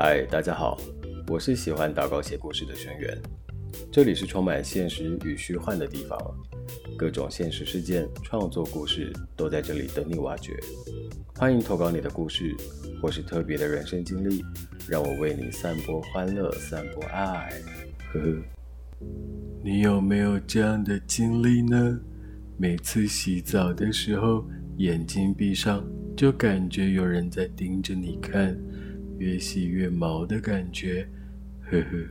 嗨，大家好，我是喜欢祷告写故事的轩辕，这里是充满现实与虚幻的地方，各种现实事件、创作故事都在这里等你挖掘。欢迎投稿你的故事或是特别的人生经历，让我为你散播欢乐、散播爱。呵呵，你有没有这样的经历呢？每次洗澡的时候，眼睛闭上，就感觉有人在盯着你看。越洗越毛的感觉，呵呵。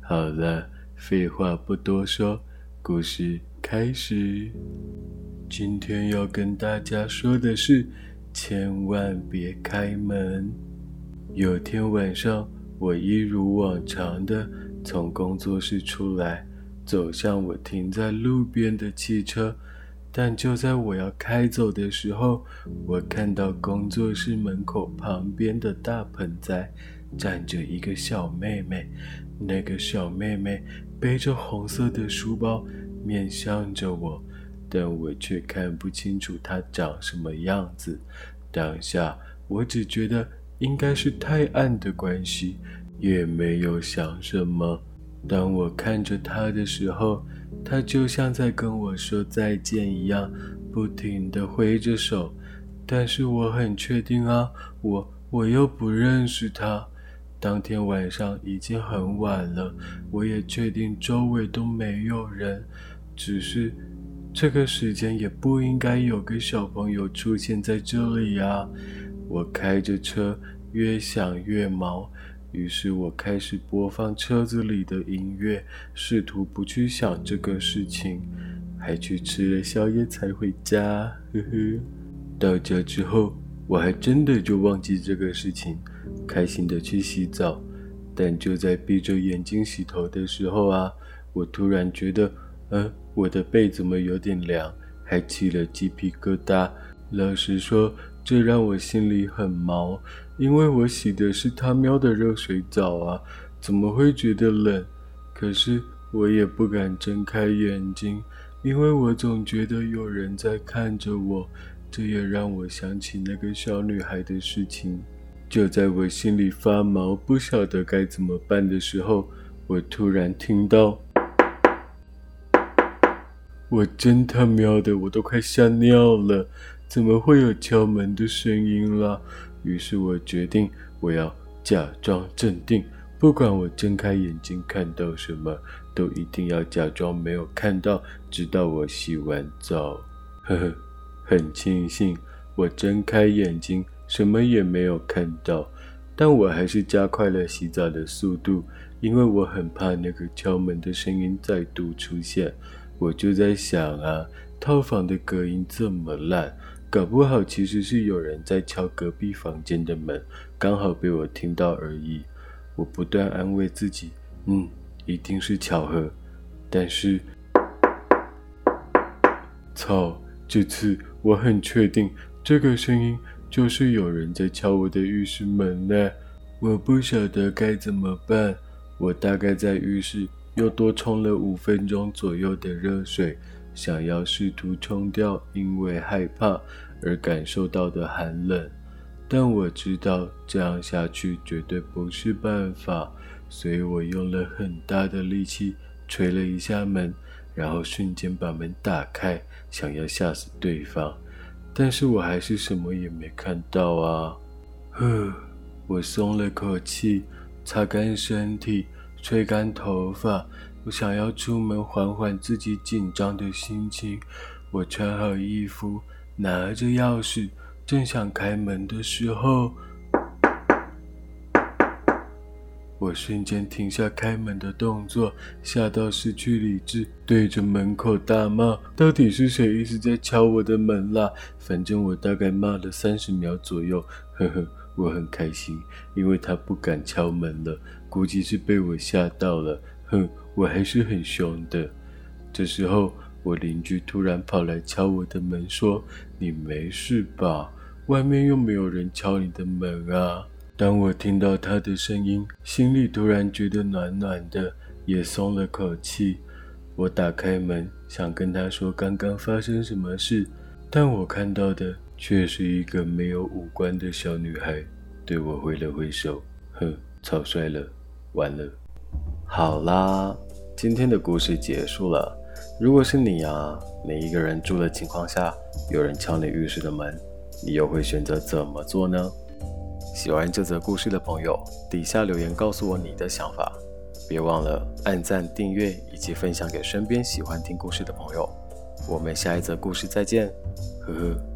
好了，废话不多说，故事开始。今天要跟大家说的是，千万别开门。有天晚上，我一如往常的从工作室出来，走向我停在路边的汽车。但就在我要开走的时候，我看到工作室门口旁边的大盆栽站着一个小妹妹。那个小妹妹背着红色的书包，面向着我，但我却看不清楚她长什么样子。当下我只觉得应该是太暗的关系，也没有想什么。当我看着他的时候，他就像在跟我说再见一样，不停地挥着手。但是我很确定啊，我我又不认识他。当天晚上已经很晚了，我也确定周围都没有人。只是这个时间也不应该有个小朋友出现在这里呀。我开着车，越想越毛。于是我开始播放车子里的音乐，试图不去想这个事情，还去吃了宵夜才回家。呵呵，到家之后，我还真的就忘记这个事情，开心的去洗澡。但就在闭着眼睛洗头的时候啊，我突然觉得，嗯，我的背怎么有点凉，还起了鸡皮疙瘩。老实说，这让我心里很毛。因为我洗的是他喵的热水澡啊，怎么会觉得冷？可是我也不敢睁开眼睛，因为我总觉得有人在看着我。这也让我想起那个小女孩的事情。就在我心里发毛，不晓得该怎么办的时候，我突然听到，我真他喵的，我都快吓尿了！怎么会有敲门的声音了？于是我决定，我要假装镇定，不管我睁开眼睛看到什么，都一定要假装没有看到，直到我洗完澡。呵呵，很庆幸我睁开眼睛，什么也没有看到，但我还是加快了洗澡的速度，因为我很怕那个敲门的声音再度出现。我就在想啊，套房的隔音这么烂。搞不好其实是有人在敲隔壁房间的门，刚好被我听到而已。我不断安慰自己，嗯，一定是巧合。但是，操！这次我很确定，这个声音就是有人在敲我的浴室门呢。我不晓得该怎么办。我大概在浴室又多冲了五分钟左右的热水。想要试图冲掉因为害怕而感受到的寒冷，但我知道这样下去绝对不是办法，所以我用了很大的力气捶了一下门，然后瞬间把门打开，想要吓死对方。但是我还是什么也没看到啊！呵，我松了口气，擦干身体，吹干头发。我想要出门缓缓自己紧张的心情。我穿好衣服，拿着钥匙，正想开门的时候，我瞬间停下开门的动作，吓到失去理智，对着门口大骂：“到底是谁一直在敲我的门啦？”反正我大概骂了三十秒左右，呵呵，我很开心，因为他不敢敲门了，估计是被我吓到了，哼。我还是很凶的。这时候，我邻居突然跑来敲我的门，说：“你没事吧？外面又没有人敲你的门啊！”当我听到他的声音，心里突然觉得暖暖的，也松了口气。我打开门，想跟他说刚刚发生什么事，但我看到的却是一个没有五官的小女孩，对我挥了挥手。哼，草率了，完了。好啦，今天的故事结束了。如果是你啊，你一个人住的情况下，有人敲你浴室的门，你又会选择怎么做呢？喜欢这则故事的朋友，底下留言告诉我你的想法。别忘了按赞、订阅以及分享给身边喜欢听故事的朋友。我们下一则故事再见，呵呵。